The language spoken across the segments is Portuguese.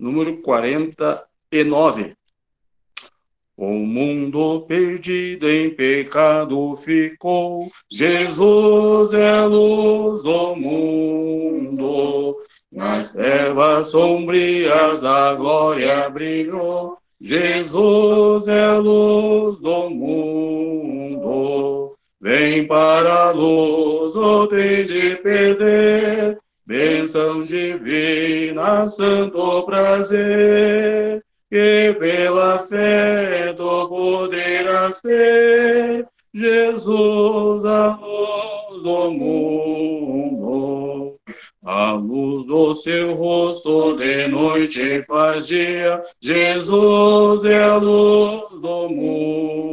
número 49. O mundo perdido em pecado ficou, Jesus é luz do mundo. Nas trevas sombrias a glória brilhou, Jesus é luz do mundo. Vem para a luz, ou tem de perder, bênçãos divinas, santo prazer que pela fé tu poderás ter Jesus, a luz do mundo. A luz do seu rosto de noite faz dia, Jesus é a luz do mundo.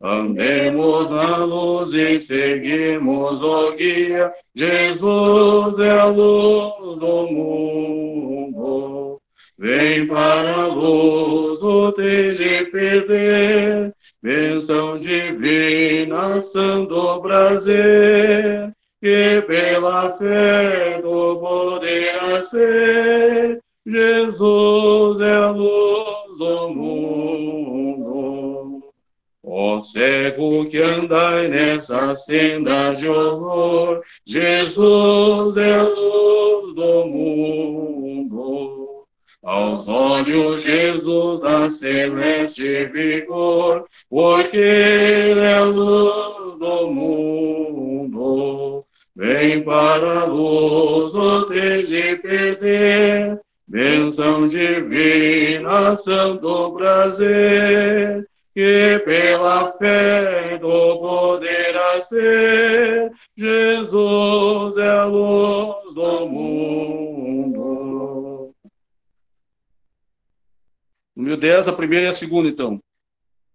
Andemos na luz e seguimos o guia, Jesus é a luz do mundo. Vem para a luz, o de perder, bênção divina, santo prazer, que pela fé tu poderás ter. Jesus é a luz do mundo. Ó cego que andai nessas sendas de horror, Jesus é luz do mundo. Aos olhos Jesus dá celeste vigor, porque Ele é luz do mundo. Vem para a luz, o de perder, benção divina, santo prazer, que pela fé do poderás ter, Jesus é a luz do mundo. Número 10, a primeira e a segunda, então.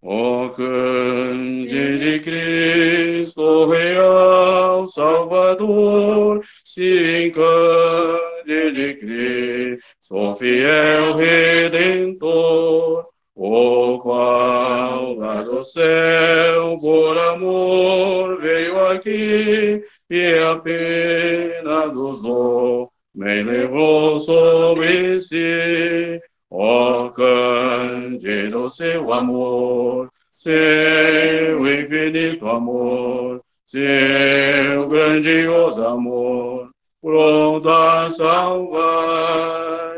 Ó de Cristo, real Salvador, se encante de Cristo, fiel Redentor, o qual lá do céu, por amor, veio aqui, e a pena dos homens levou sobre si Ó, cante do seu amor, seu infinito amor, seu grandioso amor, pronto a salvar.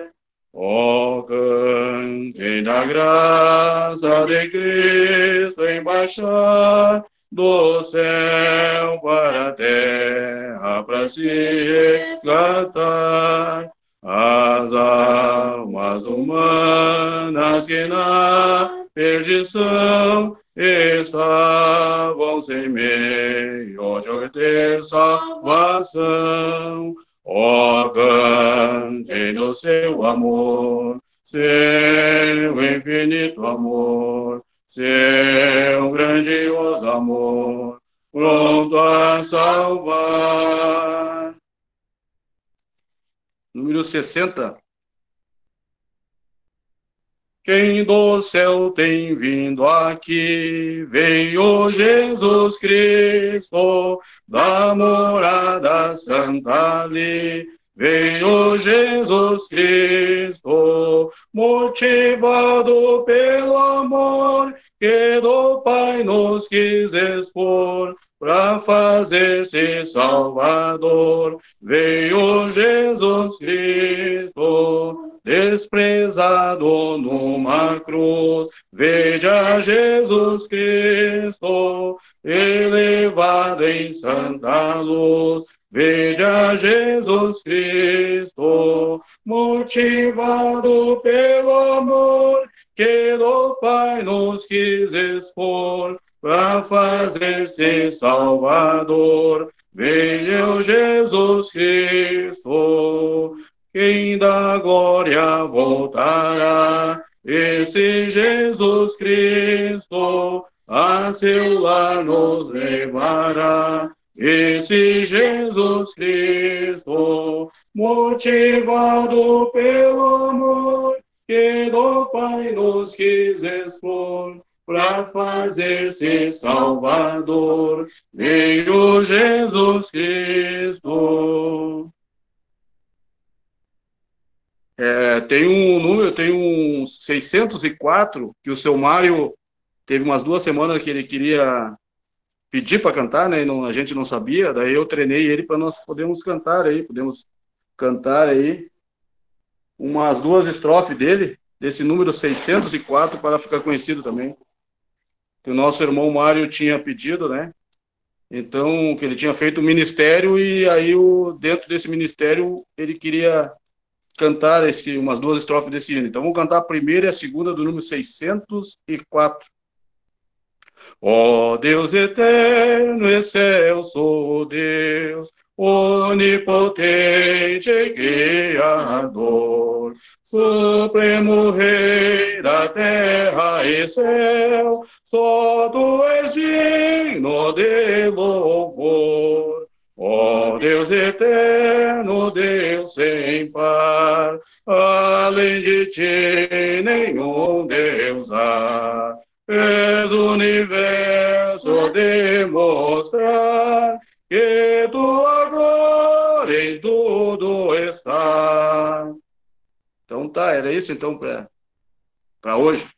Ó, cante da graça de Cristo em baixar do céu para a terra para se resgatar as almas humanas que na perdição estavam sem meio de obter salvação. Ó, oh, cante no seu amor, seu infinito amor, seu grandioso amor, pronto a salvar número 60. Quem do céu tem vindo aqui, veio Jesus Cristo, da morada santa ali. Veio Jesus Cristo, motivado pelo amor que do Pai nos quis expor para fazer-se Salvador. Veio Jesus Cristo, desprezado numa cruz. Veja Jesus Cristo, elevado em santa luz. Veja Jesus Cristo, motivado pelo amor que do Pai nos quis expor para fazer-se Salvador. Veio Jesus Cristo, quem da glória voltará. Esse Jesus Cristo a seu lar nos levará. Esse Jesus Cristo, motivado pelo amor que do Pai nos quis expor, para fazer-se Salvador, veio Jesus Cristo. É, tem um número, tem um 604 que o seu Mário teve umas duas semanas que ele queria pedir para cantar, né? E não, a gente não sabia, daí eu treinei ele para nós podermos cantar aí, podemos cantar aí umas duas estrofes dele, desse número 604, para ficar conhecido também. Que o nosso irmão Mário tinha pedido, né? Então, que ele tinha feito o ministério e aí o, dentro desse ministério ele queria cantar esse, umas duas estrofes desse hino. Então, vamos cantar a primeira e a segunda do número 604. Ó Deus eterno, excelso Deus, onipotente Criador, Supremo Rei da terra e céu, só tu és digno de louvor. Ó Deus eterno, Deus sem par, além de ti nenhum Deus há. O universo demonstrar que tua glória em tudo está. Então tá, era isso então para hoje.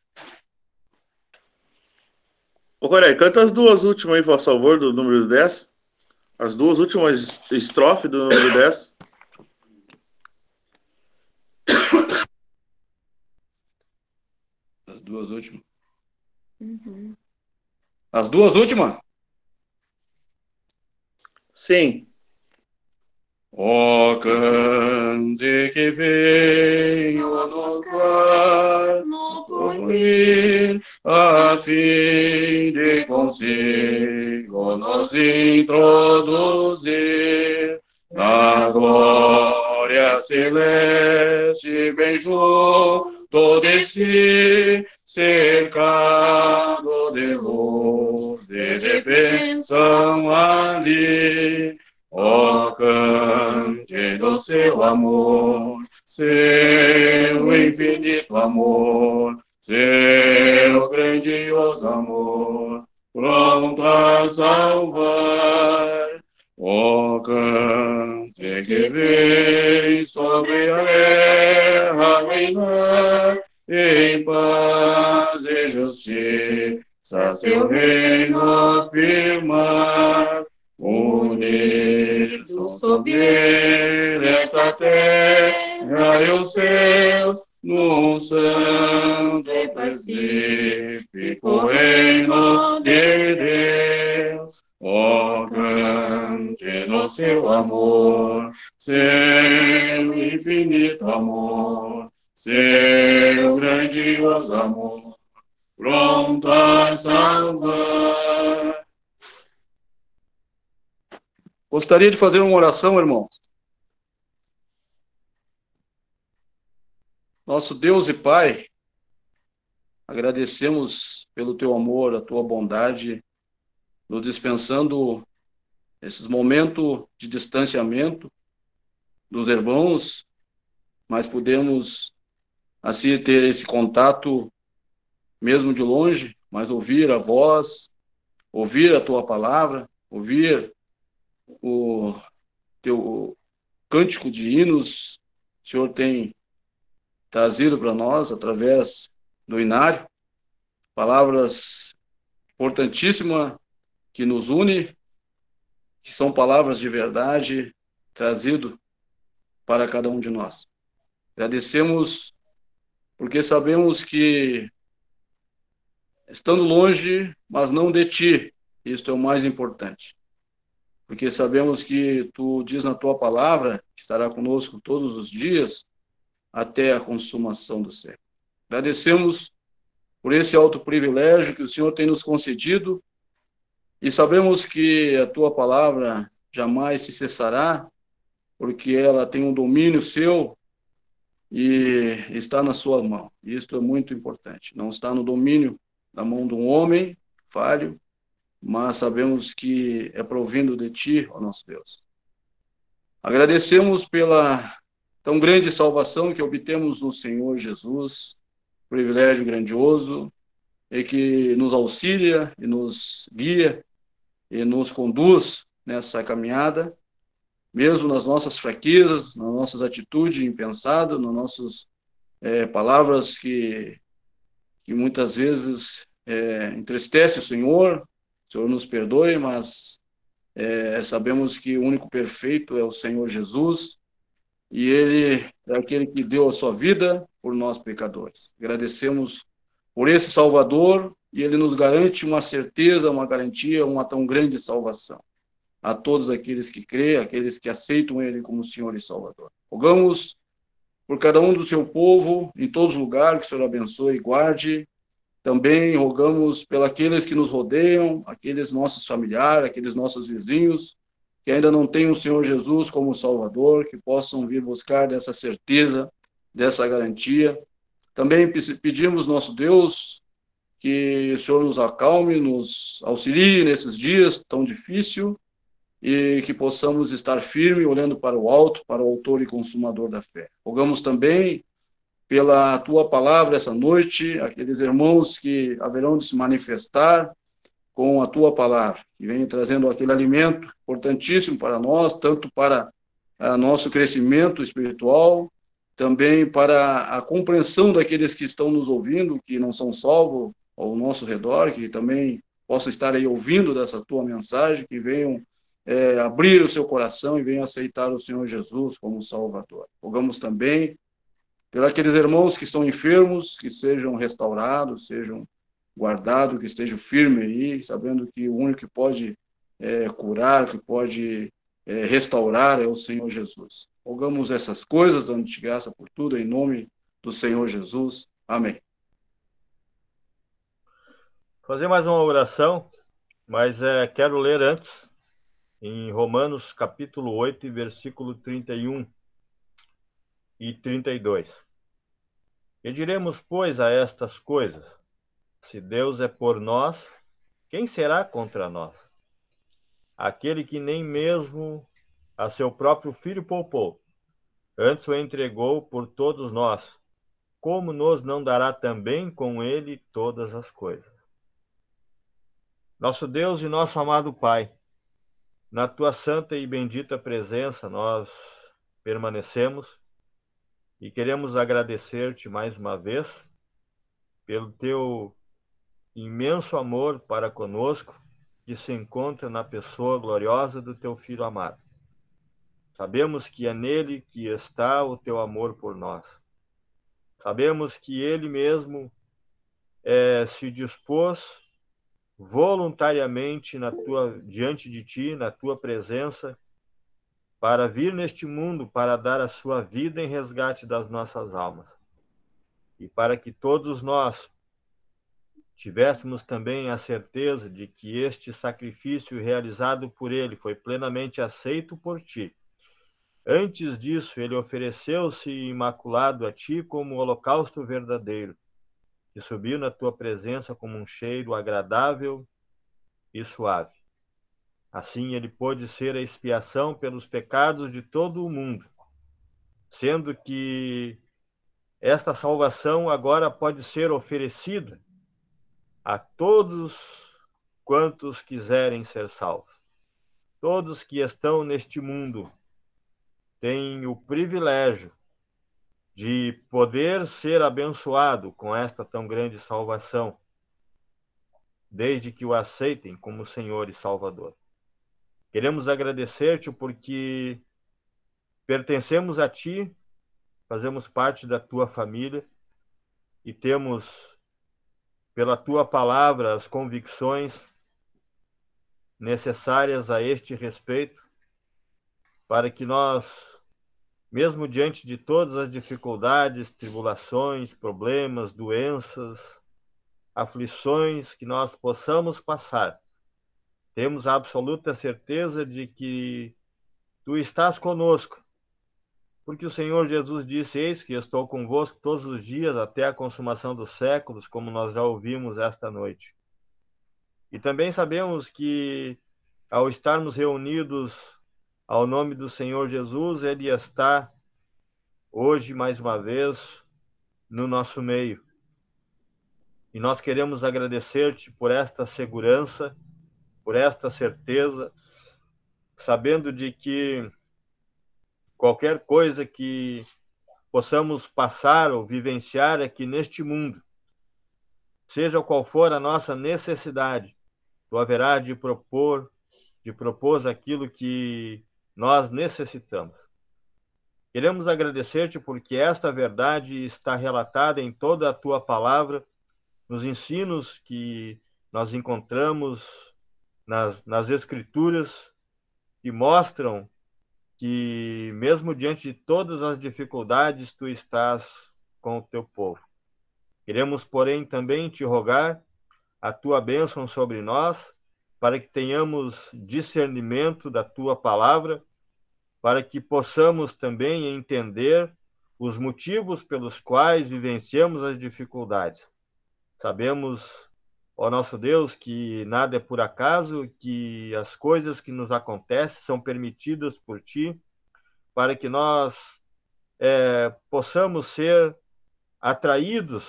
Ô Coré, canta as duas últimas aí, por favor, do número 10. As duas últimas estrofes do número 10. As duas últimas. Uhum. As duas últimas? Sim. Ó oh, cante que venho buscar no porvir, a fim de consigo nos introduzir na glória celeste, bem de si, cercado de luz, de bênção ali. Oh, cante seu amor, seu infinito amor, seu grandioso amor, pronto a salvar. Oh, cante que vem sobre a terra reinar, em paz e justiça seu reino afirmar. Unido sobre esta terra e os céus, num santo e pacífico reino de Deus. Ó, oh, seu amor, seu infinito amor, seu grandioso amor, pronto a salvar. Gostaria de fazer uma oração, irmãos. Nosso Deus e Pai, agradecemos pelo teu amor, a tua bondade, nos dispensando esses momentos de distanciamento dos irmãos, mas podemos assim ter esse contato mesmo de longe, mas ouvir a voz, ouvir a tua palavra, ouvir o teu cântico de hinos, o Senhor tem trazido para nós através do inário, palavras importantíssimas que nos une, que são palavras de verdade trazido para cada um de nós. Agradecemos porque sabemos que, estando longe, mas não de ti, isto é o mais importante. Porque sabemos que tu diz na tua palavra que estará conosco todos os dias até a consumação do século. Agradecemos por esse alto privilégio que o Senhor tem nos concedido e sabemos que a tua palavra jamais se cessará, porque ela tem um domínio seu e está na sua mão. Isto é muito importante. Não está no domínio da mão de um homem falho, mas sabemos que é provindo de ti, ó nosso Deus. Agradecemos pela tão grande salvação que obtemos no Senhor Jesus, privilégio grandioso, e que nos auxilia e nos guia e nos conduz nessa caminhada mesmo nas nossas fraquezas, nas nossas atitudes impensadas, nos nossos é, palavras que, que muitas vezes é, entristece o Senhor, o Senhor nos perdoe, mas é, sabemos que o único perfeito é o Senhor Jesus, e Ele é aquele que deu a sua vida por nós pecadores. Agradecemos por esse Salvador, e Ele nos garante uma certeza, uma garantia, uma tão grande salvação a todos aqueles que creem, aqueles que aceitam Ele como Senhor e Salvador. Rogamos por cada um do seu povo, em todos os lugares, que o Senhor abençoe e guarde. Também rogamos pelos que nos rodeiam, aqueles nossos familiares, aqueles nossos vizinhos, que ainda não têm o Senhor Jesus como Salvador, que possam vir buscar dessa certeza, dessa garantia. Também pedimos, nosso Deus, que o Senhor nos acalme, nos auxilie nesses dias tão difíceis e que possamos estar firme olhando para o alto, para o autor e consumador da fé. Rogamos também pela tua palavra essa noite, aqueles irmãos que haverão de se manifestar com a tua palavra, que vem trazendo aquele alimento importantíssimo para nós, tanto para a nosso crescimento espiritual, também para a compreensão daqueles que estão nos ouvindo, que não são salvos ao nosso redor, que também possam estar aí ouvindo dessa tua mensagem, que venham é, abrir o seu coração e venham aceitar o Senhor Jesus como Salvador. Rogamos também pelos aqueles irmãos que estão enfermos, que sejam restaurados, sejam guardados, que estejam firmes aí, sabendo que o único que pode é, curar, que pode é, restaurar é o Senhor Jesus. Rogamos essas coisas, dando-te graça por tudo, em nome do Senhor Jesus. Amém. Fazer mais uma oração, mas é, quero ler antes em Romanos capítulo 8, versículo 31 e 32. E diremos, pois, a estas coisas: se Deus é por nós, quem será contra nós? Aquele que nem mesmo a seu próprio filho poupou, antes o entregou por todos nós, como nos não dará também com ele todas as coisas? Nosso Deus e nosso amado Pai, na tua santa e bendita presença nós permanecemos e queremos agradecer-te mais uma vez pelo teu imenso amor para conosco que se encontra na pessoa gloriosa do teu filho amado. Sabemos que é nele que está o teu amor por nós. Sabemos que ele mesmo é, se dispôs voluntariamente na tua diante de ti, na tua presença, para vir neste mundo para dar a sua vida em resgate das nossas almas. E para que todos nós tivéssemos também a certeza de que este sacrifício realizado por ele foi plenamente aceito por ti. Antes disso, ele ofereceu-se imaculado a ti como holocausto verdadeiro que subiu na tua presença como um cheiro agradável e suave. Assim ele pôde ser a expiação pelos pecados de todo o mundo, sendo que esta salvação agora pode ser oferecida a todos quantos quiserem ser salvos. Todos que estão neste mundo têm o privilégio de poder ser abençoado com esta tão grande salvação, desde que o aceitem como Senhor e Salvador. Queremos agradecer-te porque pertencemos a ti, fazemos parte da tua família e temos, pela tua palavra, as convicções necessárias a este respeito, para que nós mesmo diante de todas as dificuldades, tribulações, problemas, doenças, aflições que nós possamos passar, temos a absoluta certeza de que tu estás conosco. Porque o Senhor Jesus disse: Eis que estou convosco todos os dias até a consumação dos séculos, como nós já ouvimos esta noite. E também sabemos que, ao estarmos reunidos ao nome do Senhor Jesus, Ele está hoje, mais uma vez, no nosso meio. E nós queremos agradecer-te por esta segurança, por esta certeza, sabendo de que qualquer coisa que possamos passar ou vivenciar aqui neste mundo, seja qual for a nossa necessidade, tu haverá de propor, de propor aquilo que nós necessitamos. Queremos agradecer-te porque esta verdade está relatada em toda a tua palavra, nos ensinos que nós encontramos nas, nas Escrituras, que mostram que, mesmo diante de todas as dificuldades, tu estás com o teu povo. Queremos, porém, também te rogar a tua bênção sobre nós, para que tenhamos discernimento da tua palavra, para que possamos também entender os motivos pelos quais vivenciamos as dificuldades. Sabemos, ó nosso Deus, que nada é por acaso, que as coisas que nos acontecem são permitidas por ti, para que nós é, possamos ser atraídos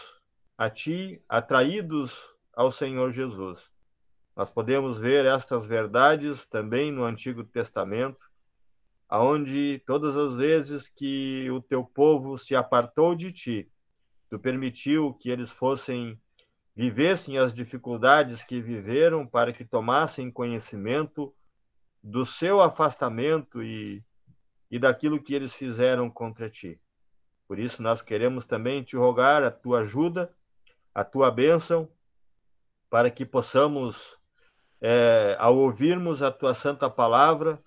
a ti, atraídos ao Senhor Jesus. Nós podemos ver estas verdades também no Antigo Testamento, aonde todas as vezes que o teu povo se apartou de ti, tu permitiu que eles fossem vivessem as dificuldades que viveram para que tomassem conhecimento do seu afastamento e, e daquilo que eles fizeram contra ti. Por isso nós queremos também te rogar a tua ajuda a tua bênção, para que possamos, é, ao ouvirmos a tua santa palavra,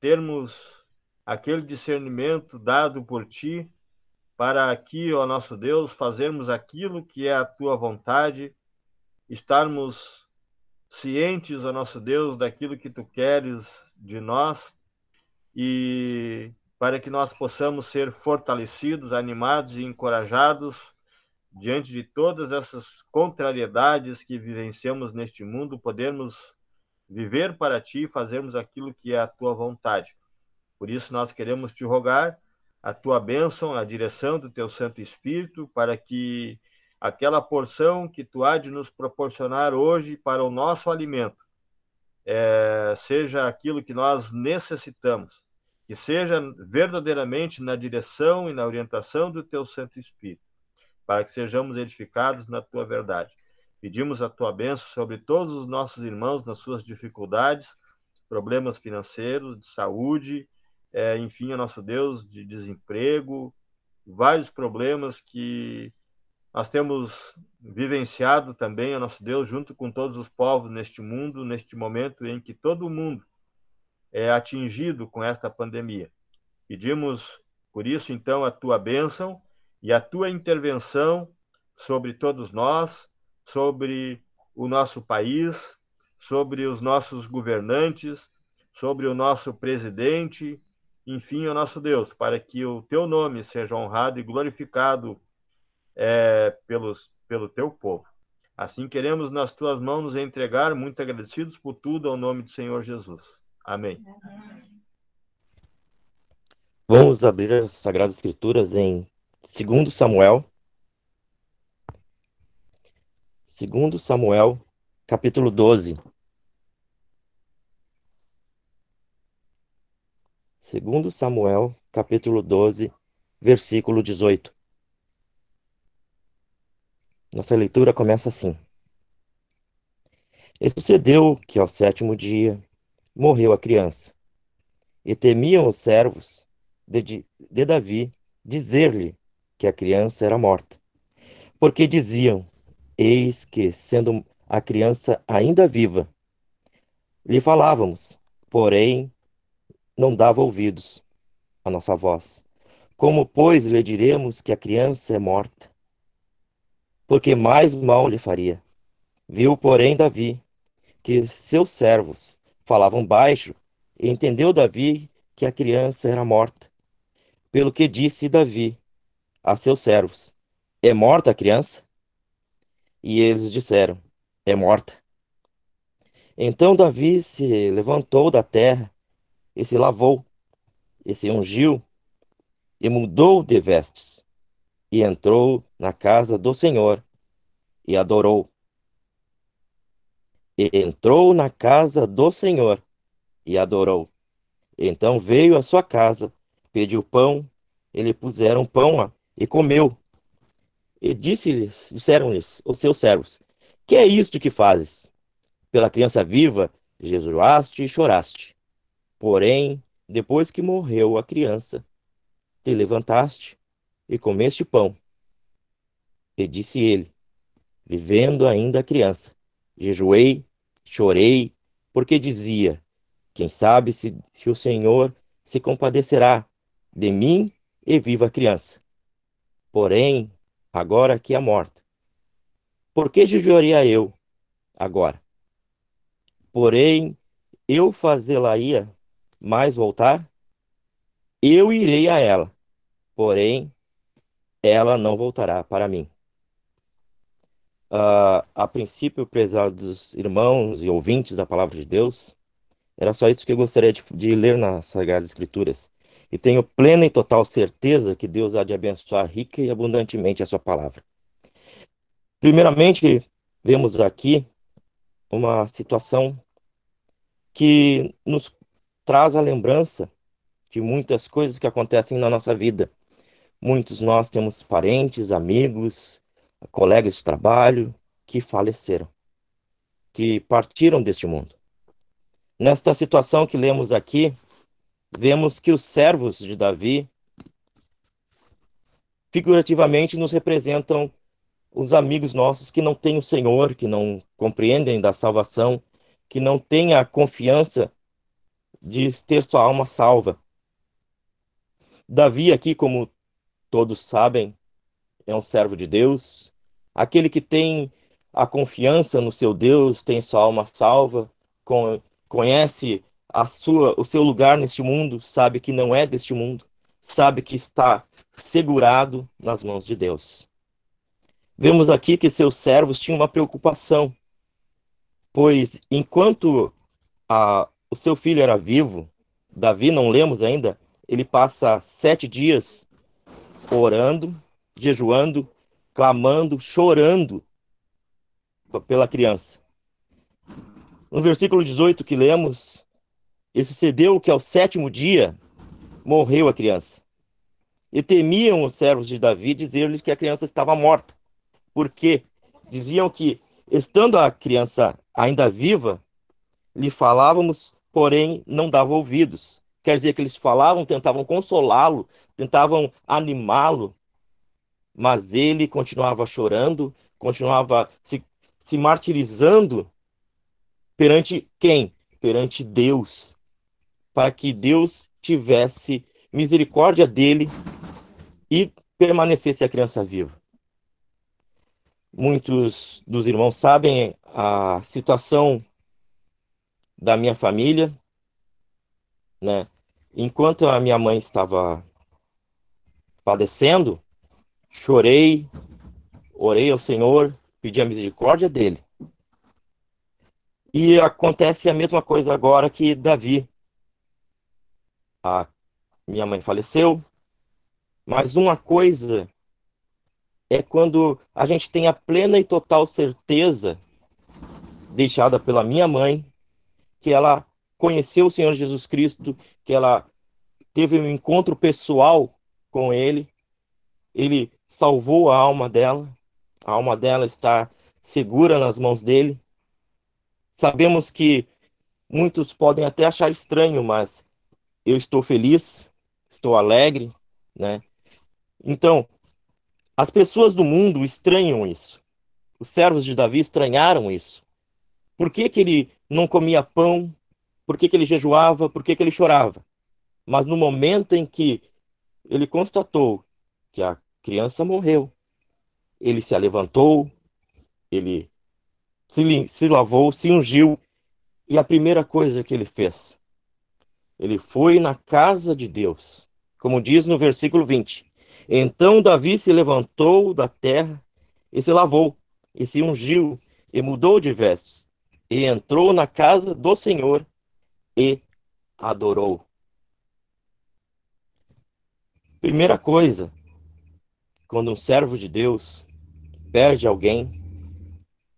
termos aquele discernimento dado por ti, para aqui, ó nosso Deus, fazermos aquilo que é a tua vontade, estarmos cientes, ó nosso Deus, daquilo que tu queres de nós e para que nós possamos ser fortalecidos, animados e encorajados diante de todas essas contrariedades que vivenciamos neste mundo, podermos viver para ti e fazermos aquilo que é a tua vontade. Por isso, nós queremos te rogar a tua bênção, a direção do teu Santo Espírito, para que aquela porção que tu há de nos proporcionar hoje para o nosso alimento é, seja aquilo que nós necessitamos, que seja verdadeiramente na direção e na orientação do teu Santo Espírito para que sejamos edificados na tua verdade. Pedimos a tua bênção sobre todos os nossos irmãos nas suas dificuldades, problemas financeiros, de saúde, é, enfim, o nosso Deus, de desemprego, vários problemas que nós temos vivenciado também, o nosso Deus, junto com todos os povos neste mundo, neste momento em que todo mundo é atingido com esta pandemia. Pedimos, por isso, então, a tua bênção e a tua intervenção sobre todos nós, sobre o nosso país, sobre os nossos governantes, sobre o nosso presidente, enfim, o nosso Deus, para que o teu nome seja honrado e glorificado é, pelos, pelo teu povo. Assim queremos nas tuas mãos nos entregar, muito agradecidos por tudo, ao nome do Senhor Jesus. Amém. Vamos abrir as Sagradas Escrituras em Segundo Samuel, segundo Samuel, capítulo 12. Segundo Samuel, capítulo 12, versículo 18. Nossa leitura começa assim. E sucedeu que ao sétimo dia morreu a criança, e temiam os servos de, de Davi dizer-lhe que a criança era morta. Porque diziam: Eis que, sendo a criança ainda viva, lhe falávamos, porém não dava ouvidos à nossa voz. Como, pois, lhe diremos que a criança é morta? Porque mais mal lhe faria. Viu, porém, Davi que seus servos falavam baixo, e entendeu Davi que a criança era morta. Pelo que disse Davi a seus servos: É morta a criança? E eles disseram: É morta. Então Davi se levantou da terra e se lavou, e se ungiu, e mudou de vestes, e entrou na casa do Senhor, e adorou. E entrou na casa do Senhor, e adorou. Então veio à sua casa, pediu pão ele puseram pão e comeu. E disse-lhes, disseram-lhes os seus servos: Que é isto que fazes? Pela criança viva, jejuaste e choraste. Porém, depois que morreu a criança, te levantaste e comeste pão. E disse ele, vivendo ainda a criança, jejuei, chorei, porque dizia: Quem sabe se, se o Senhor se compadecerá de mim e viva a criança. Porém, agora que é morta, por que jejuaria eu agora? Porém, eu fazê-la-ia mais voltar? Eu irei a ela, porém, ela não voltará para mim. Uh, a princípio, prezados irmãos e ouvintes da palavra de Deus, era só isso que eu gostaria de, de ler nas Sagradas Escrituras. E tenho plena e total certeza que Deus há de abençoar rica e abundantemente a sua palavra. Primeiramente, vemos aqui uma situação que nos traz a lembrança de muitas coisas que acontecem na nossa vida. Muitos nós temos parentes, amigos, colegas de trabalho que faleceram, que partiram deste mundo. Nesta situação que lemos aqui, vemos que os servos de Davi, figurativamente, nos representam os amigos nossos que não têm o Senhor, que não compreendem da salvação, que não têm a confiança de ter sua alma salva. Davi, aqui, como todos sabem, é um servo de Deus, aquele que tem a confiança no seu Deus, tem sua alma salva, conhece a sua, o seu lugar neste mundo, sabe que não é deste mundo, sabe que está segurado nas mãos de Deus. Vemos aqui que seus servos tinham uma preocupação, pois enquanto a, o seu filho era vivo, Davi, não lemos ainda, ele passa sete dias orando, jejuando, clamando, chorando pela criança. No versículo 18 que lemos, e sucedeu que ao sétimo dia morreu a criança. E temiam os servos de Davi dizer-lhes que a criança estava morta, porque diziam que, estando a criança ainda viva, lhe falávamos, porém não dava ouvidos. Quer dizer que eles falavam, tentavam consolá-lo, tentavam animá-lo, mas ele continuava chorando, continuava se, se martirizando perante quem? Perante Deus, para que Deus tivesse misericórdia dele e permanecesse a criança viva. Muitos dos irmãos sabem a situação da minha família, né? Enquanto a minha mãe estava padecendo, chorei, orei ao Senhor, pedi a misericórdia dele. E acontece a mesma coisa agora que Davi a minha mãe faleceu. Mas uma coisa é quando a gente tem a plena e total certeza, deixada pela minha mãe, que ela conheceu o Senhor Jesus Cristo, que ela teve um encontro pessoal com Ele, Ele salvou a alma dela, a alma dela está segura nas mãos dele. Sabemos que muitos podem até achar estranho, mas eu estou feliz, estou alegre, né? Então, as pessoas do mundo estranham isso. Os servos de Davi estranharam isso. Por que, que ele não comia pão? Por que, que ele jejuava? Por que, que ele chorava? Mas no momento em que ele constatou que a criança morreu, ele se levantou, ele se, se lavou, se ungiu, e a primeira coisa que ele fez ele foi na casa de Deus, como diz no versículo 20. Então Davi se levantou da terra e se lavou, e se ungiu, e mudou de vestes, e entrou na casa do Senhor e adorou. Primeira coisa, quando um servo de Deus perde alguém,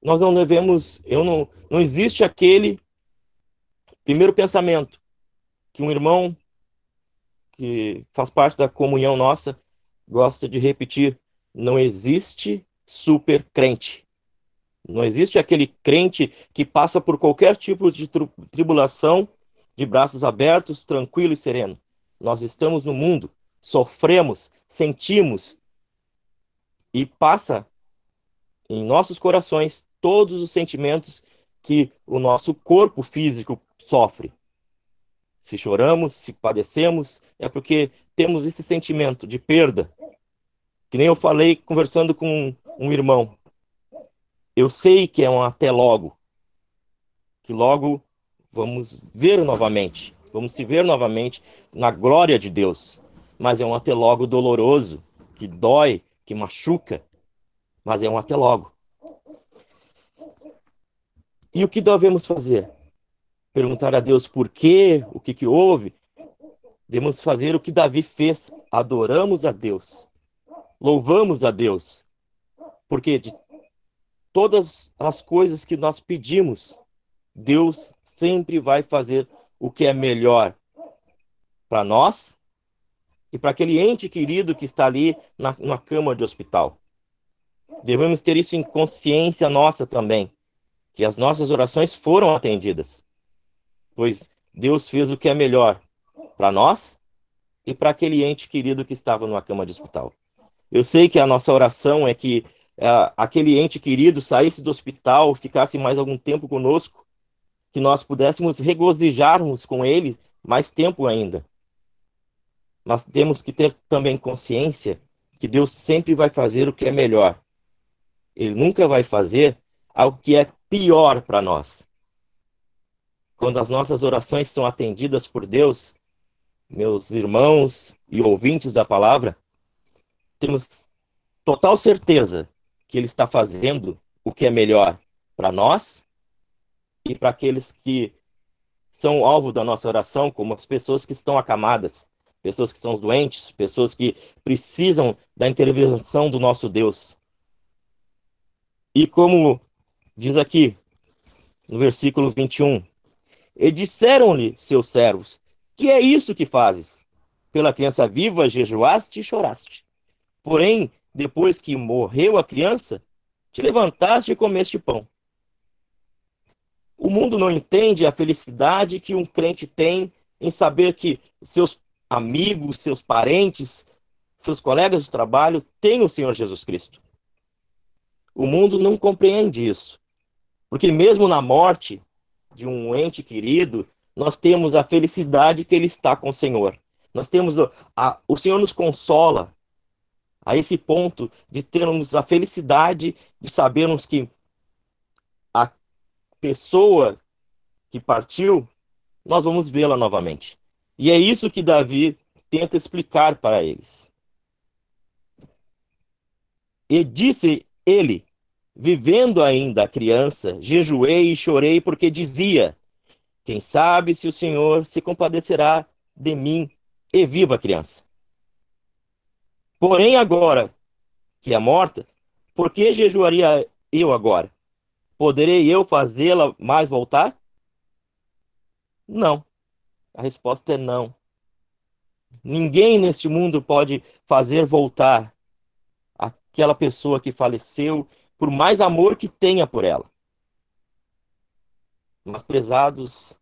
nós não devemos, eu não, não existe aquele primeiro pensamento, que um irmão que faz parte da comunhão nossa gosta de repetir: não existe super crente. Não existe aquele crente que passa por qualquer tipo de tribulação de braços abertos, tranquilo e sereno. Nós estamos no mundo, sofremos, sentimos e passa em nossos corações todos os sentimentos que o nosso corpo físico sofre. Se choramos, se padecemos, é porque temos esse sentimento de perda. Que nem eu falei conversando com um irmão. Eu sei que é um até logo. Que logo vamos ver novamente. Vamos se ver novamente na glória de Deus. Mas é um até logo doloroso, que dói, que machuca. Mas é um até logo. E o que devemos fazer? Perguntar a Deus por quê, o que, que houve, devemos fazer o que Davi fez: adoramos a Deus, louvamos a Deus, porque de todas as coisas que nós pedimos, Deus sempre vai fazer o que é melhor para nós e para aquele ente querido que está ali na, na cama de hospital. Devemos ter isso em consciência nossa também, que as nossas orações foram atendidas pois Deus fez o que é melhor para nós e para aquele ente querido que estava numa cama de hospital. Eu sei que a nossa oração é que uh, aquele ente querido saísse do hospital, ficasse mais algum tempo conosco, que nós pudéssemos regozijarmos com ele mais tempo ainda. Mas temos que ter também consciência que Deus sempre vai fazer o que é melhor. Ele nunca vai fazer algo que é pior para nós quando as nossas orações são atendidas por Deus, meus irmãos e ouvintes da palavra, temos total certeza que Ele está fazendo o que é melhor para nós e para aqueles que são alvo da nossa oração, como as pessoas que estão acamadas, pessoas que são doentes, pessoas que precisam da intervenção do nosso Deus. E como diz aqui no versículo 21, e disseram-lhe seus servos: Que é isso que fazes? Pela criança viva jejuaste e choraste. Porém, depois que morreu a criança, te levantaste e comeste pão. O mundo não entende a felicidade que um crente tem em saber que seus amigos, seus parentes, seus colegas de trabalho têm o Senhor Jesus Cristo. O mundo não compreende isso. Porque mesmo na morte, de um ente querido, nós temos a felicidade que ele está com o Senhor. Nós temos o, a, o Senhor nos consola a esse ponto de termos a felicidade de sabermos que a pessoa que partiu, nós vamos vê-la novamente. E é isso que Davi tenta explicar para eles. E disse ele: Vivendo ainda a criança, jejuei e chorei porque dizia: Quem sabe se o Senhor se compadecerá de mim e viva a criança. Porém, agora que é morta, por que jejuaria eu agora? Poderei eu fazê-la mais voltar? Não. A resposta é não. Ninguém neste mundo pode fazer voltar aquela pessoa que faleceu por mais amor que tenha por ela. Mas, prezados,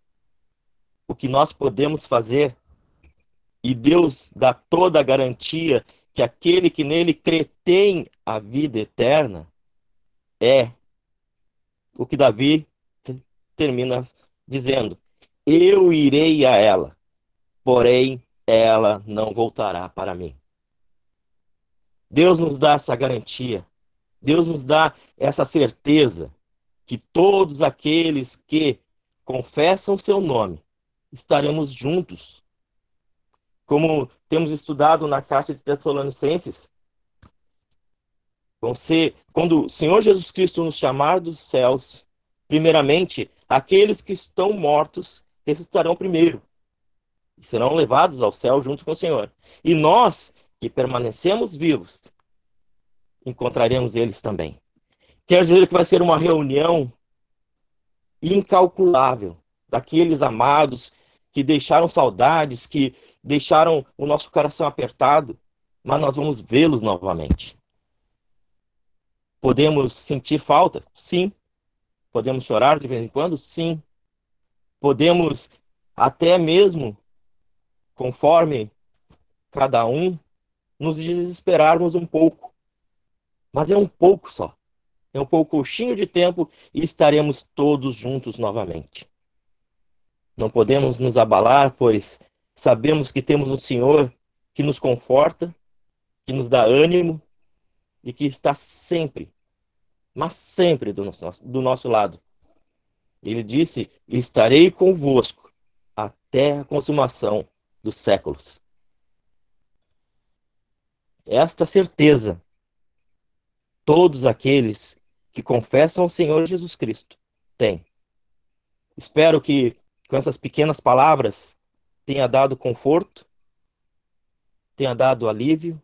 o que nós podemos fazer, e Deus dá toda a garantia que aquele que nele crê tem a vida eterna, é o que Davi termina dizendo: Eu irei a ela, porém ela não voltará para mim. Deus nos dá essa garantia Deus nos dá essa certeza que todos aqueles que confessam seu nome estaremos juntos. Como temos estudado na carta de Tessalonicenses, ser quando o Senhor Jesus Cristo nos chamar dos céus, primeiramente, aqueles que estão mortos ressuscitarão primeiro e serão levados ao céu junto com o Senhor. E nós que permanecemos vivos, encontraremos eles também. Quer dizer que vai ser uma reunião incalculável daqueles amados que deixaram saudades, que deixaram o nosso coração apertado, mas nós vamos vê-los novamente. Podemos sentir falta? Sim. Podemos chorar de vez em quando? Sim. Podemos até mesmo, conforme cada um, nos desesperarmos um pouco. Mas é um pouco só. É um pouquinho de tempo e estaremos todos juntos novamente. Não podemos nos abalar, pois sabemos que temos um Senhor que nos conforta, que nos dá ânimo e que está sempre, mas sempre do nosso, do nosso lado. Ele disse: Estarei convosco até a consumação dos séculos. Esta certeza, todos aqueles que confessam o Senhor Jesus Cristo têm. Espero que com essas pequenas palavras tenha dado conforto, tenha dado alívio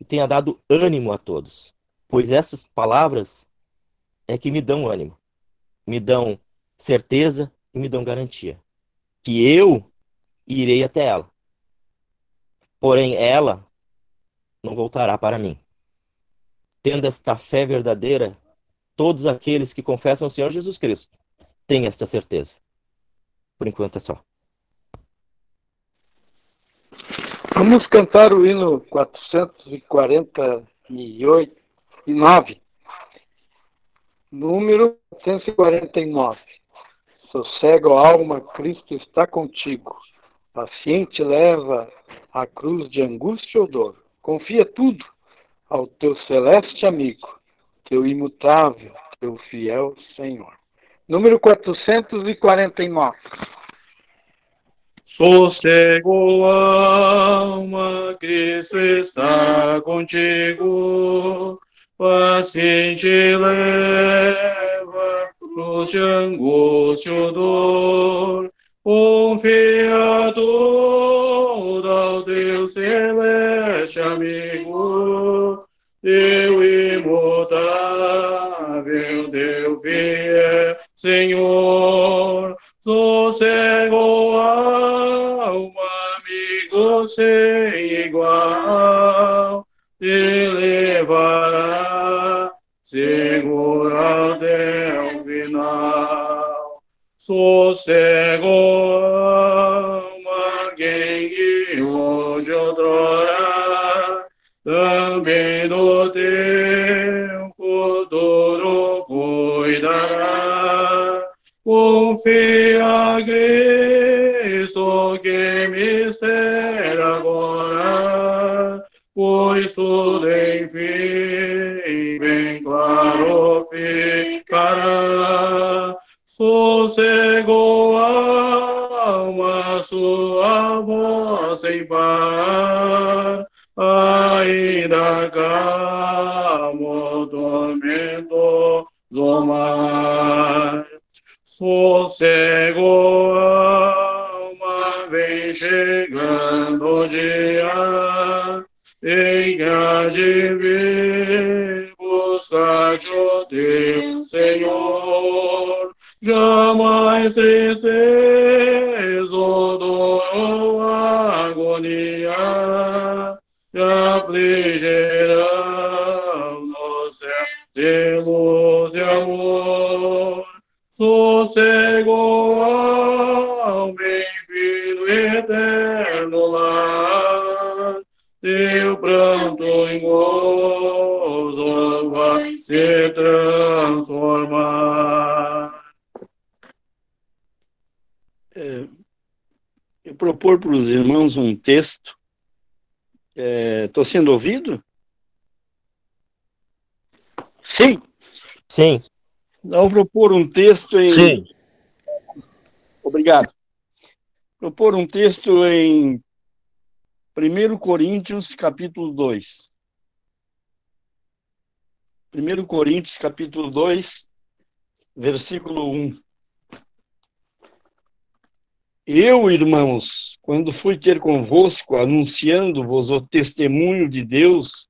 e tenha dado ânimo a todos, pois essas palavras é que me dão ânimo, me dão certeza e me dão garantia que eu irei até ela. Porém, ela não voltará para mim. Tendo esta fé verdadeira, todos aqueles que confessam o Senhor Jesus Cristo têm esta certeza. Por enquanto é só. Vamos cantar o hino 449, número 449. Sossega, alma, Cristo está contigo. Paciente leva a cruz de angústia ou dor. Confia tudo ao teu celeste amigo, teu imutável, teu fiel Senhor. Número 449. Sossego, alma, Cristo está contigo. Paciente leva cruz de angústia ou dor. Confia todo ao Deus celeste amigo. Teu imutável, Deus fiel, Senhor, sossego alma, amigo sem igual, te levará seguro até o final. Sossego alma, do teu texto. Estou é, sendo ouvido? Sim. Sim. Não propor um texto em. Sim. Obrigado. Propor um texto em 1 Coríntios, capítulo 2. 1 Coríntios, capítulo 2, versículo 1. Eu, irmãos, quando fui ter convosco, anunciando-vos o testemunho de Deus,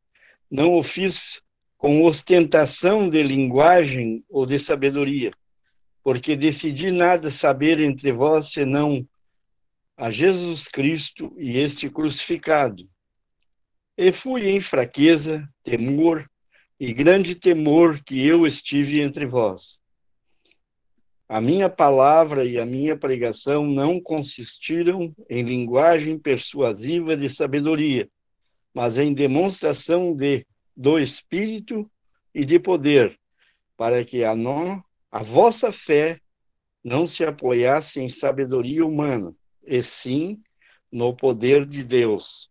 não o fiz com ostentação de linguagem ou de sabedoria, porque decidi nada saber entre vós senão a Jesus Cristo e este crucificado. E fui em fraqueza, temor e grande temor que eu estive entre vós. A minha palavra e a minha pregação não consistiram em linguagem persuasiva de sabedoria, mas em demonstração de do Espírito e de poder, para que a, a vossa fé não se apoiasse em sabedoria humana, e sim no poder de Deus.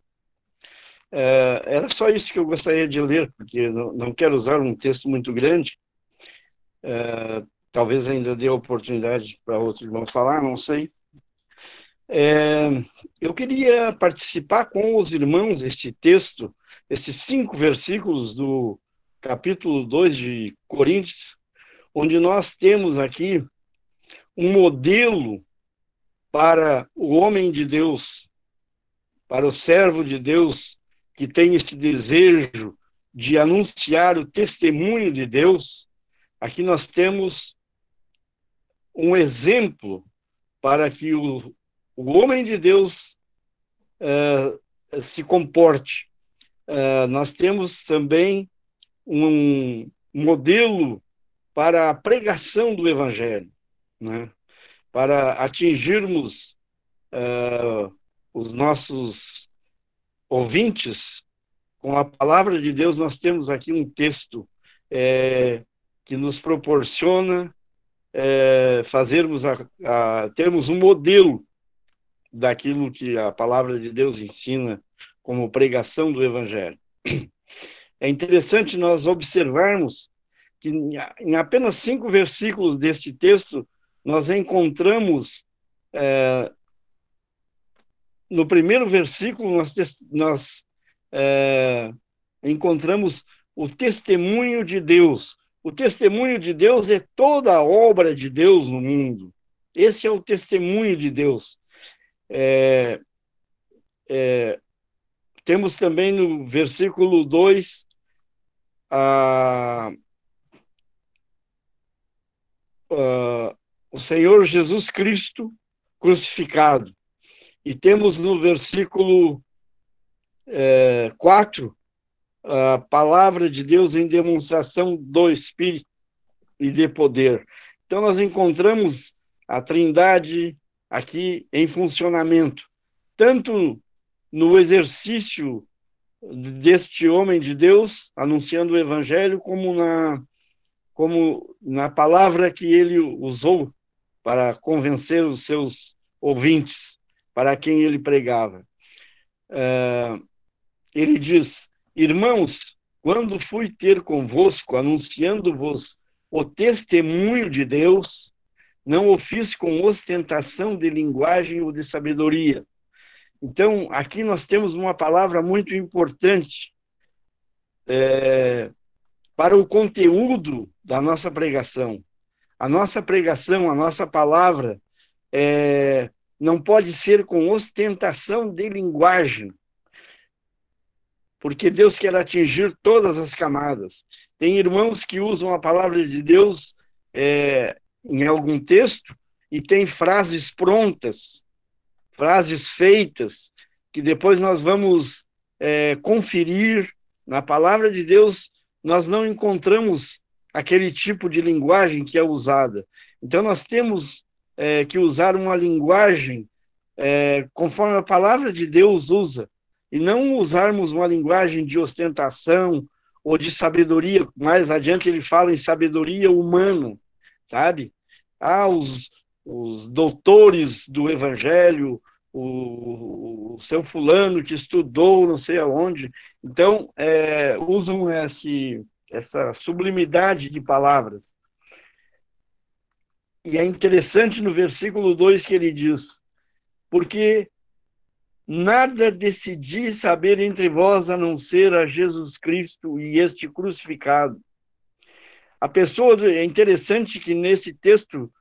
É, era só isso que eu gostaria de ler, porque não, não quero usar um texto muito grande. É, talvez ainda dê oportunidade para outro irmão falar, não sei. É, eu queria participar com os irmãos esse texto, esses cinco versículos do capítulo 2 de Coríntios, onde nós temos aqui um modelo para o homem de Deus, para o servo de Deus que tem esse desejo de anunciar o testemunho de Deus. Aqui nós temos um exemplo para que o, o homem de Deus uh, se comporte. Uh, nós temos também um modelo para a pregação do Evangelho, né? para atingirmos uh, os nossos ouvintes com a palavra de Deus. Nós temos aqui um texto é, que nos proporciona é, fazermos a, a, termos um modelo daquilo que a palavra de Deus ensina como pregação do Evangelho. É interessante nós observarmos que em apenas cinco versículos deste texto nós encontramos é, no primeiro versículo nós, nós é, encontramos o testemunho de Deus. O testemunho de Deus é toda a obra de Deus no mundo. Esse é o testemunho de Deus. É, é, temos também no versículo 2 a, a, o Senhor Jesus Cristo crucificado. E temos no versículo é, 4 a palavra de Deus em demonstração do Espírito e de poder. Então, nós encontramos a Trindade aqui em funcionamento, tanto no exercício deste homem de Deus, anunciando o Evangelho, como na, como na palavra que ele usou para convencer os seus ouvintes, para quem ele pregava. Uh, ele diz: Irmãos, quando fui ter convosco, anunciando-vos o testemunho de Deus, não o fiz com ostentação de linguagem ou de sabedoria, então, aqui nós temos uma palavra muito importante é, para o conteúdo da nossa pregação. A nossa pregação, a nossa palavra, é, não pode ser com ostentação de linguagem, porque Deus quer atingir todas as camadas. Tem irmãos que usam a palavra de Deus é, em algum texto e tem frases prontas frases feitas, que depois nós vamos é, conferir na palavra de Deus, nós não encontramos aquele tipo de linguagem que é usada. Então, nós temos é, que usar uma linguagem é, conforme a palavra de Deus usa, e não usarmos uma linguagem de ostentação ou de sabedoria. Mais adiante ele fala em sabedoria humana, sabe? Ah, os, os doutores do evangelho, o, o, seu fulano que estudou não sei aonde. Então, é, usam esse, essa sublimidade de palavras. E é interessante no versículo 2 que ele diz: Porque nada decidi saber entre vós a não ser a Jesus Cristo e este crucificado. A pessoa, é interessante que nesse texto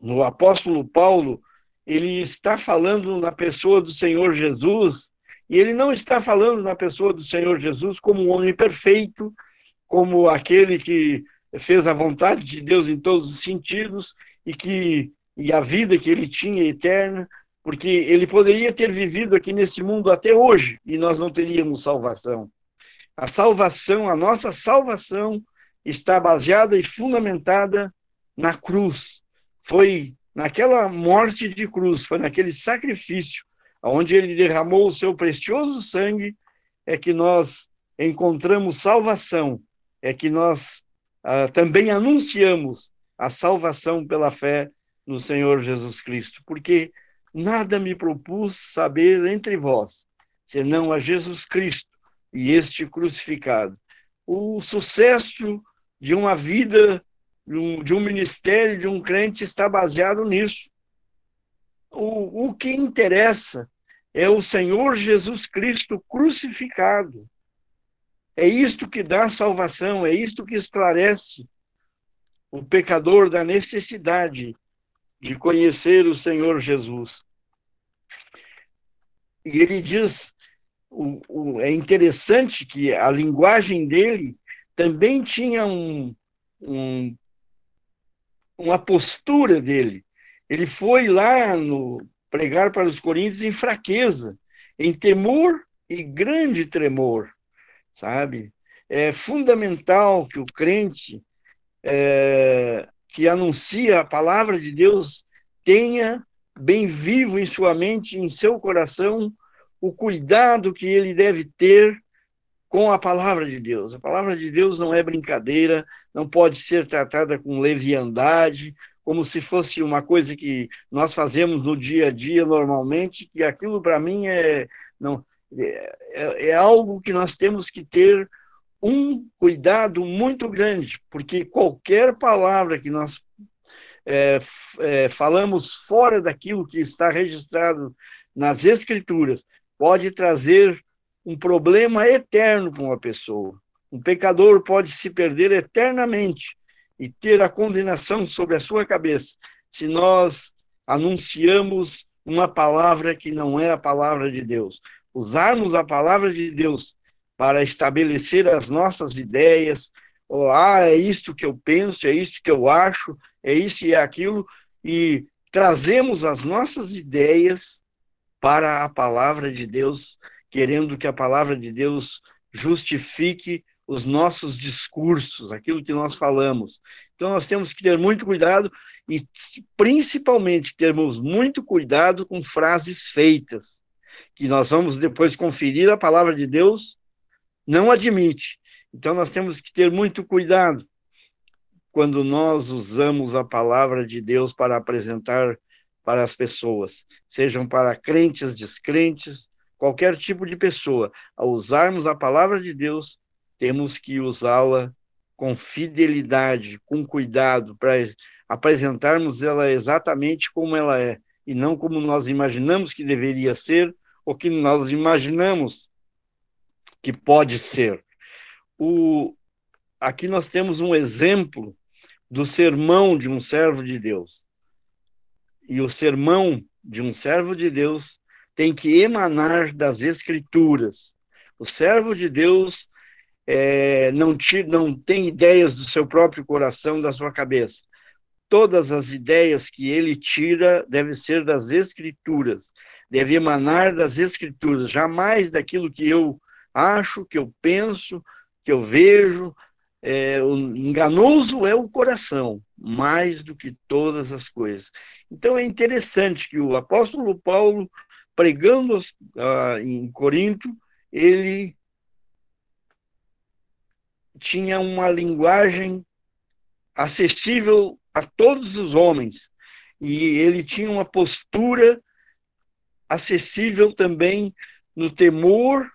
no apóstolo Paulo, ele está falando na pessoa do Senhor Jesus, e ele não está falando na pessoa do Senhor Jesus como um homem perfeito, como aquele que fez a vontade de Deus em todos os sentidos e que e a vida que ele tinha eterna, porque ele poderia ter vivido aqui nesse mundo até hoje e nós não teríamos salvação. A salvação, a nossa salvação, está baseada e fundamentada na cruz. Foi naquela morte de cruz, foi naquele sacrifício, onde ele derramou o seu precioso sangue, é que nós encontramos salvação, é que nós ah, também anunciamos a salvação pela fé no Senhor Jesus Cristo, porque nada me propus saber entre vós, senão a Jesus Cristo e este crucificado. O sucesso de uma vida, de um ministério, de um crente está baseado nisso. O, o que interessa é o Senhor Jesus Cristo crucificado. É isto que dá salvação, é isto que esclarece o pecador da necessidade de conhecer o Senhor Jesus. E ele diz, o, o, é interessante que a linguagem dele também tinha um, um, uma postura dele. Ele foi lá no pregar para os coríntios em fraqueza, em temor e grande tremor sabe? É fundamental que o crente é, que anuncia a palavra de Deus tenha bem vivo em sua mente, em seu coração, o cuidado que ele deve ter com a palavra de Deus. A palavra de Deus não é brincadeira, não pode ser tratada com leviandade, como se fosse uma coisa que nós fazemos no dia a dia normalmente, que aquilo para mim é não é, é algo que nós temos que ter um cuidado muito grande, porque qualquer palavra que nós é, é, falamos fora daquilo que está registrado nas Escrituras pode trazer um problema eterno para uma pessoa. Um pecador pode se perder eternamente e ter a condenação sobre a sua cabeça se nós anunciamos uma palavra que não é a palavra de Deus usarmos a palavra de Deus para estabelecer as nossas ideias, ou, ah, é isto que eu penso, é isto que eu acho, é isso e é aquilo, e trazemos as nossas ideias para a palavra de Deus, querendo que a palavra de Deus justifique os nossos discursos, aquilo que nós falamos. Então nós temos que ter muito cuidado e principalmente termos muito cuidado com frases feitas que nós vamos depois conferir, a palavra de Deus não admite. Então nós temos que ter muito cuidado quando nós usamos a palavra de Deus para apresentar para as pessoas, sejam para crentes, descrentes, qualquer tipo de pessoa. Ao usarmos a palavra de Deus, temos que usá-la com fidelidade, com cuidado, para apresentarmos ela exatamente como ela é, e não como nós imaginamos que deveria ser o que nós imaginamos que pode ser. O, aqui nós temos um exemplo do sermão de um servo de Deus. E o sermão de um servo de Deus tem que emanar das Escrituras. O servo de Deus é, não, tira, não tem ideias do seu próprio coração, da sua cabeça. Todas as ideias que ele tira devem ser das Escrituras deve emanar das Escrituras, jamais daquilo que eu acho, que eu penso, que eu vejo. É, o enganoso é o coração, mais do que todas as coisas. Então é interessante que o apóstolo Paulo, pregando uh, em Corinto, ele tinha uma linguagem acessível a todos os homens e ele tinha uma postura acessível também no temor,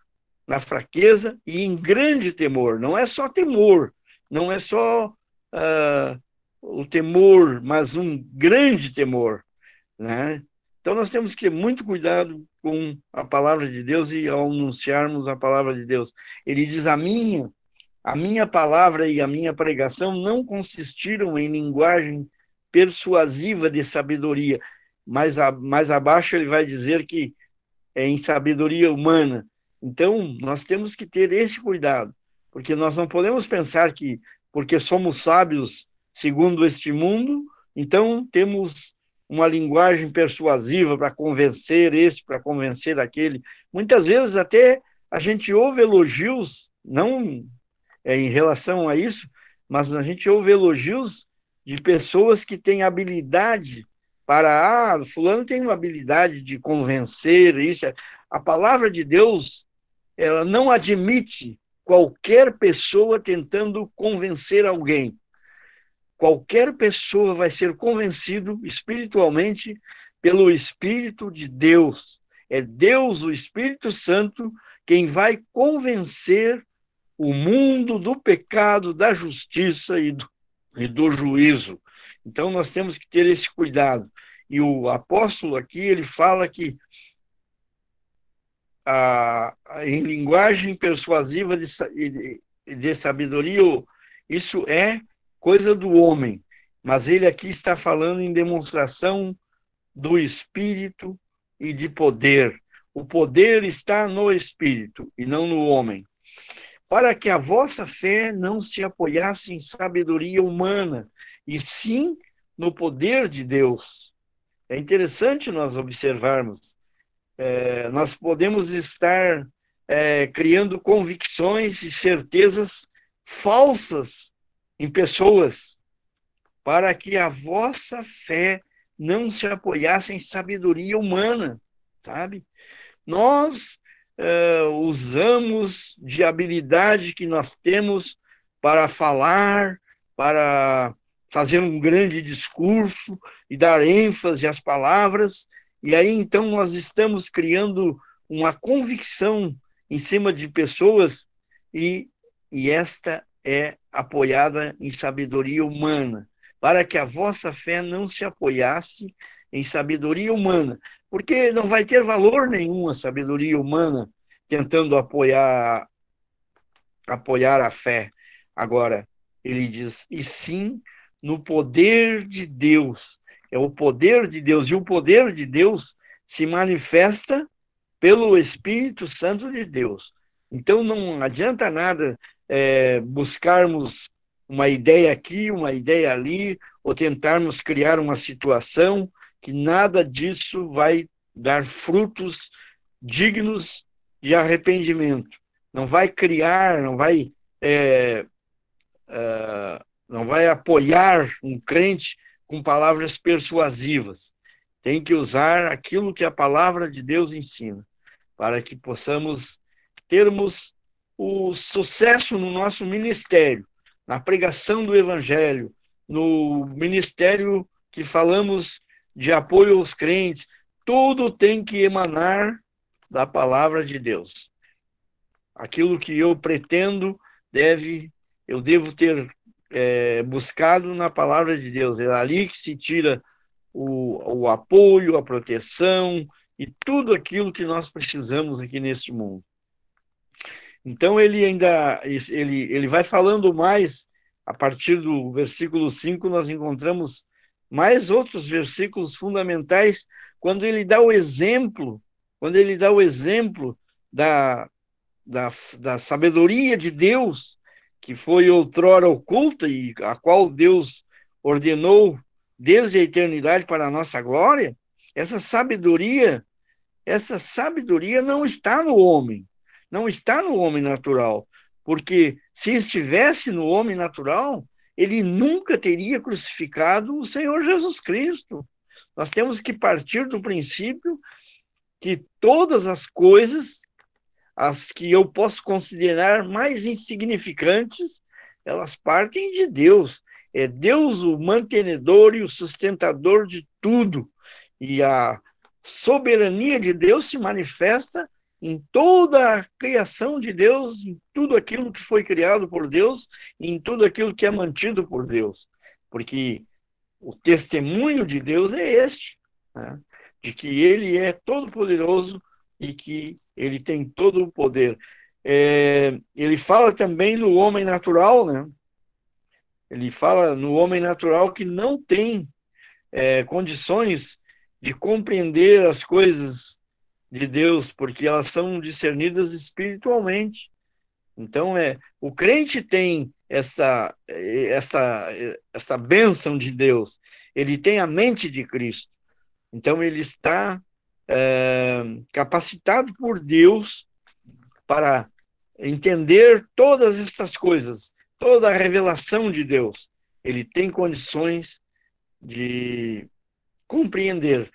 na fraqueza e em grande temor. Não é só temor, não é só uh, o temor, mas um grande temor. Né? Então nós temos que ter muito cuidado com a palavra de Deus e ao anunciarmos a palavra de Deus. Ele diz: a minha, a minha palavra e a minha pregação não consistiram em linguagem persuasiva de sabedoria, mais, a, mais abaixo ele vai dizer que é em sabedoria humana. Então, nós temos que ter esse cuidado, porque nós não podemos pensar que, porque somos sábios segundo este mundo, então temos uma linguagem persuasiva para convencer este, para convencer aquele. Muitas vezes até a gente ouve elogios, não é, em relação a isso, mas a gente ouve elogios de pessoas que têm habilidade para, ah, fulano tem uma habilidade de convencer, isso. A palavra de Deus, ela não admite qualquer pessoa tentando convencer alguém. Qualquer pessoa vai ser convencido espiritualmente pelo Espírito de Deus. É Deus, o Espírito Santo, quem vai convencer o mundo do pecado, da justiça e do, e do juízo. Então nós temos que ter esse cuidado. E o apóstolo aqui, ele fala que a, a, em linguagem persuasiva de, de, de sabedoria, isso é coisa do homem. Mas ele aqui está falando em demonstração do espírito e de poder. O poder está no espírito e não no homem. Para que a vossa fé não se apoiasse em sabedoria humana, e sim no poder de Deus. É interessante nós observarmos. É, nós podemos estar é, criando convicções e certezas falsas em pessoas, para que a vossa fé não se apoiasse em sabedoria humana, sabe? Nós uh, usamos de habilidade que nós temos para falar, para fazer um grande discurso e dar ênfase às palavras, e aí então nós estamos criando uma convicção em cima de pessoas e, e esta é apoiada em sabedoria humana, para que a vossa fé não se apoiasse em sabedoria humana, porque não vai ter valor nenhum a sabedoria humana tentando apoiar apoiar a fé. Agora, ele diz: "E sim no poder de Deus". É o poder de Deus e o poder de Deus se manifesta pelo Espírito Santo de Deus. Então não adianta nada é, buscarmos uma ideia aqui, uma ideia ali, ou tentarmos criar uma situação que nada disso vai dar frutos dignos de arrependimento. Não vai criar, não vai, é, é, não vai apoiar um crente com palavras persuasivas. Tem que usar aquilo que a palavra de Deus ensina, para que possamos termos o sucesso no nosso ministério, na pregação do evangelho, no ministério que falamos de apoio aos crentes, tudo tem que emanar da palavra de Deus. Aquilo que eu pretendo deve, eu devo ter é, buscado na palavra de Deus. É ali que se tira o, o apoio, a proteção e tudo aquilo que nós precisamos aqui neste mundo. Então ele ainda ele, ele vai falando mais a partir do versículo 5 nós encontramos mais outros versículos fundamentais quando ele dá o exemplo, quando ele dá o exemplo da, da, da sabedoria de Deus, que foi outrora oculta e a qual Deus ordenou desde a eternidade para a nossa glória, essa sabedoria, essa sabedoria não está no homem, não está no homem natural, porque se estivesse no homem natural, ele nunca teria crucificado o Senhor Jesus Cristo. Nós temos que partir do princípio que todas as coisas, as que eu posso considerar mais insignificantes, elas partem de Deus. É Deus o mantenedor e o sustentador de tudo. E a soberania de Deus se manifesta em toda a criação de Deus, em tudo aquilo que foi criado por Deus, em tudo aquilo que é mantido por Deus. Porque o testemunho de Deus é este, né? de que Ele é todo-poderoso e que Ele tem todo o poder. É, ele fala também no homem natural, né? Ele fala no homem natural que não tem é, condições de compreender as coisas de Deus, porque elas são discernidas espiritualmente. Então, é, o crente tem essa, essa, essa bênção de Deus, ele tem a mente de Cristo. Então, ele está é, capacitado por Deus para entender todas estas coisas, toda a revelação de Deus. Ele tem condições de compreender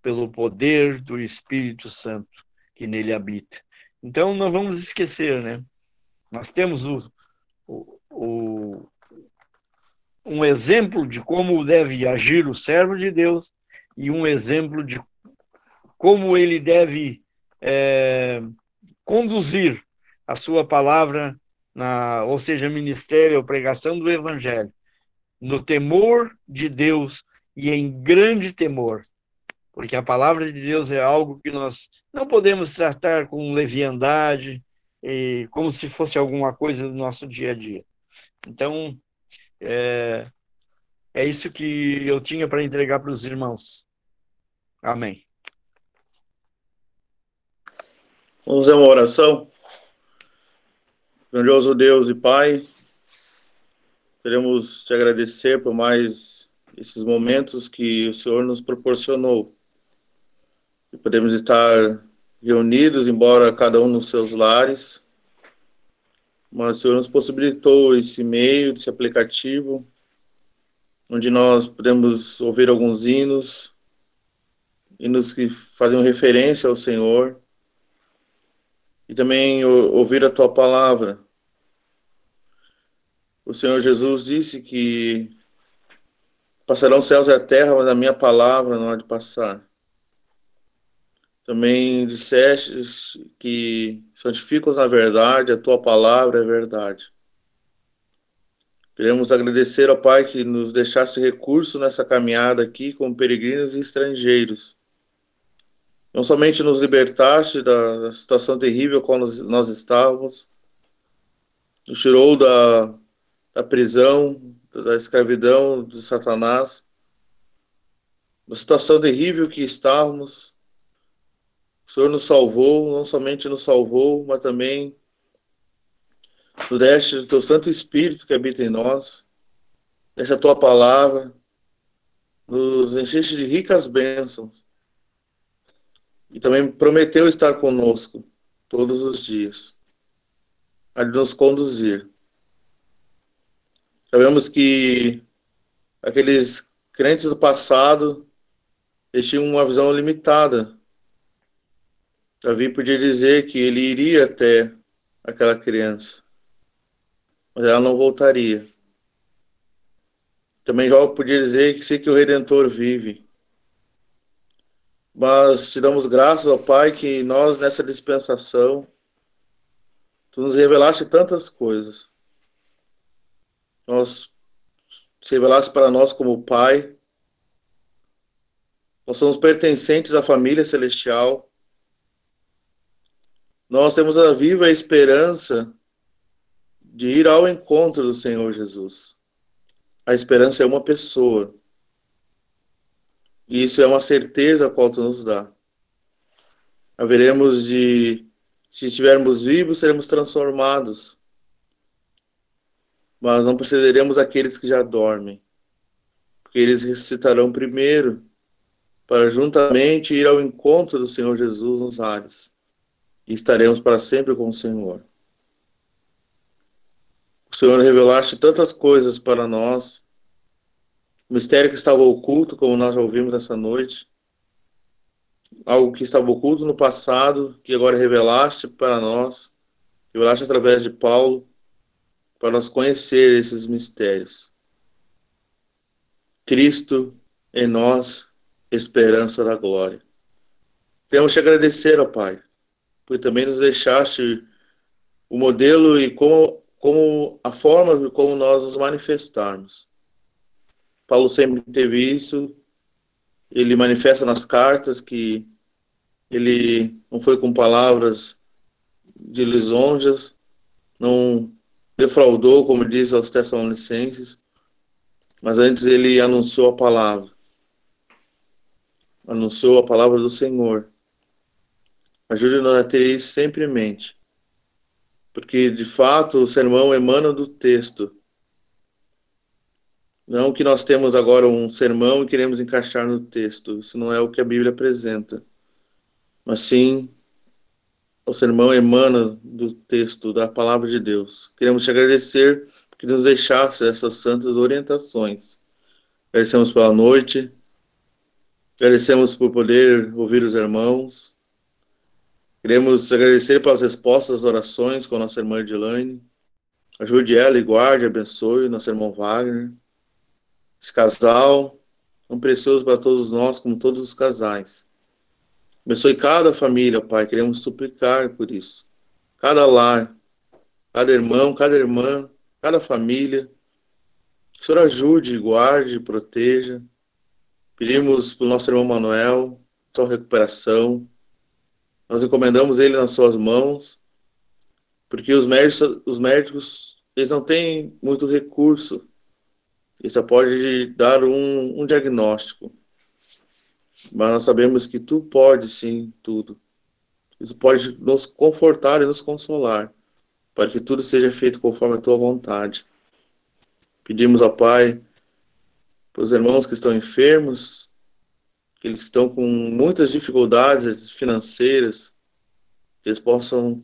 pelo poder do Espírito Santo que nele habita. Então, não vamos esquecer, né? Nós temos o, o, o, um exemplo de como deve agir o servo de Deus e um exemplo de como ele deve é, conduzir a sua palavra, na, ou seja, ministério ou pregação do evangelho, no temor de Deus e em grande temor, porque a palavra de Deus é algo que nós não podemos tratar com leviandade, e como se fosse alguma coisa do nosso dia a dia. Então, é, é isso que eu tinha para entregar para os irmãos. Amém. Vamos fazer uma oração. Grandioso Deus e Pai, queremos te agradecer por mais esses momentos que o Senhor nos proporcionou. E podemos estar reunidos, embora cada um nos seus lares, mas o Senhor nos possibilitou esse meio, esse aplicativo, onde nós podemos ouvir alguns hinos, hinos que fazem referência ao Senhor, e também ouvir a tua palavra. O Senhor Jesus disse que passarão céus e a terra, mas a minha palavra não há de passar. Também disseste que santificas na verdade, a tua palavra é verdade. Queremos agradecer ao Pai que nos deixaste recurso nessa caminhada aqui como peregrinos e estrangeiros não somente nos libertaste da, situação terrível qual nós, nós estávamos, nos tirou da, da prisão, da escravidão de Satanás, da situação terrível que estávamos. O Senhor nos salvou, não somente nos salvou, mas também nos deste o teu Santo Espírito que habita em nós, deste a tua palavra, nos encheste de ricas bênçãos e também prometeu estar conosco todos os dias, a nos conduzir. Sabemos que aqueles crentes do passado eles tinham uma visão limitada. Davi podia dizer que ele iria até aquela criança, mas ela não voltaria. Também Jó podia dizer que sei que o Redentor vive, mas te damos graças, ó Pai, que nós nessa dispensação, tu nos revelaste tantas coisas. Nós se revelaste para nós como Pai. Nós somos pertencentes à família celestial. Nós temos a viva esperança de ir ao encontro do Senhor Jesus. A esperança é uma pessoa. E isso é uma certeza a qual tu nos dá. Haveremos de, se estivermos vivos, seremos transformados. Mas não precederemos aqueles que já dormem, porque eles ressuscitarão primeiro, para juntamente ir ao encontro do Senhor Jesus nos ares. E estaremos para sempre com o Senhor. O Senhor revelaste tantas coisas para nós, mistério que estava oculto, como nós já ouvimos nessa noite, algo que estava oculto no passado, que agora revelaste para nós, revelaste através de Paulo, para nós conhecer esses mistérios. Cristo em nós, esperança da glória. Queremos te agradecer, ó Pai, porque também nos deixaste o modelo e como, como a forma como nós nos manifestarmos. Paulo sempre teve isso. Ele manifesta nas cartas que ele não foi com palavras de lisonjas, não defraudou, como diz aos Tessalonicenses, mas antes ele anunciou a palavra. Anunciou a palavra do Senhor. Ajude-nos a ter isso sempre em mente. Porque, de fato, o sermão emana do texto Não que nós temos agora um sermão e queremos encaixar no texto, isso não é o que a Bíblia apresenta. Mas sim, o sermão emana do texto, da palavra de Deus. Queremos te agradecer que nos deixasse essas santas orientações. Agradecemos pela noite, agradecemos por poder ouvir os irmãos, queremos agradecer pelas respostas às orações com a nossa irmã Edilane. Ajude ela e guarde, abençoe nosso irmão Wagner. Esse casal, tão precioso para todos nós, como todos os casais. Abençoe cada família, Pai, queremos suplicar por isso. Cada lar, cada irmão, cada irmã, cada família. Que o Senhor ajude, guarde, proteja. Pedimos para o nosso irmão Manuel sua recuperação. Nós encomendamos ele nas suas mãos, porque os médicos, os médicos eles não têm muito recurso. Isso pode dar um, um diagnóstico. Mas nós sabemos que tu pode sim tudo. Isso pode nos confortar e nos consolar para que tudo seja feito conforme a tua vontade. Pedimos ao Pai, para os irmãos que estão enfermos, que estão com muitas dificuldades financeiras, que eles possam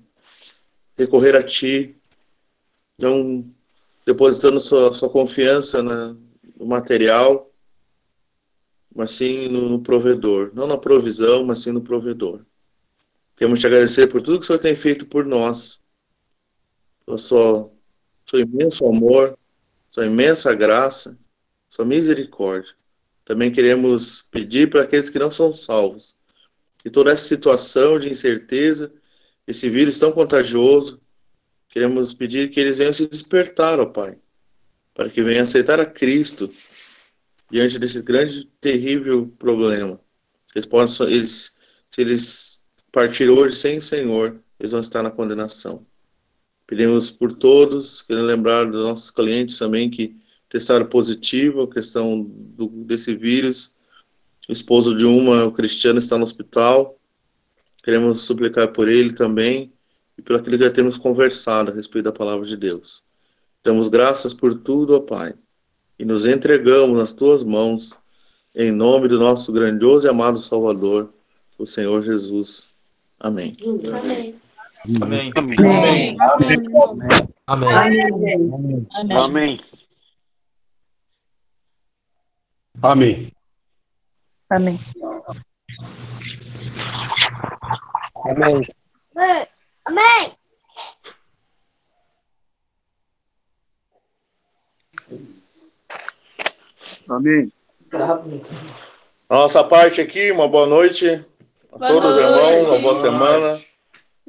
recorrer a Ti, não depositando sua, sua confiança na, no material, mas sim no, no provedor. Não na provisão, mas sim no provedor. Queremos te agradecer por tudo que o Senhor tem feito por nós pelo seu, seu imenso amor, sua imensa graça, sua misericórdia. Também queremos pedir para aqueles que não são salvos, que toda essa situação de incerteza, esse vírus tão contagioso, queremos pedir que eles venham se despertar, ó Pai, para que venham aceitar a Cristo diante desse grande, terrível problema. Eles possam, eles, se eles partirem hoje sem o Senhor, eles vão estar na condenação. Pedimos por todos, querendo lembrar dos nossos clientes também que testaram positivo a questão do, desse vírus. O esposo de uma, o Cristiano, está no hospital. Queremos suplicar por ele também e por aquilo que já temos conversado a respeito da palavra de Deus. Damos graças por tudo, ó Pai, e nos entregamos nas tuas mãos, em nome do nosso grandioso e amado Salvador, o Senhor Jesus. Amém. Amém. Amém. Amém. Amém. Amém. Amém. Amém. Amém. Amém. Amém. A nossa parte aqui, uma boa noite a Boa todos os noite. irmãos, uma boa semana.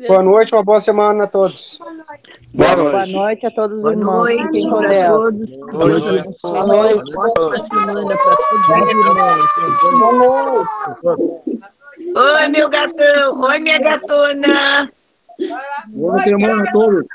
Boa noite, uma boa semana a todos. Boa Boa noite. noite a todos os Boa irmãos. noite para Deus. todos. Boa noite. Boa noite. Ótima semana para todos os irmãos. Oi, meu gatão. Oi, minha gatona. Boa semana a todos.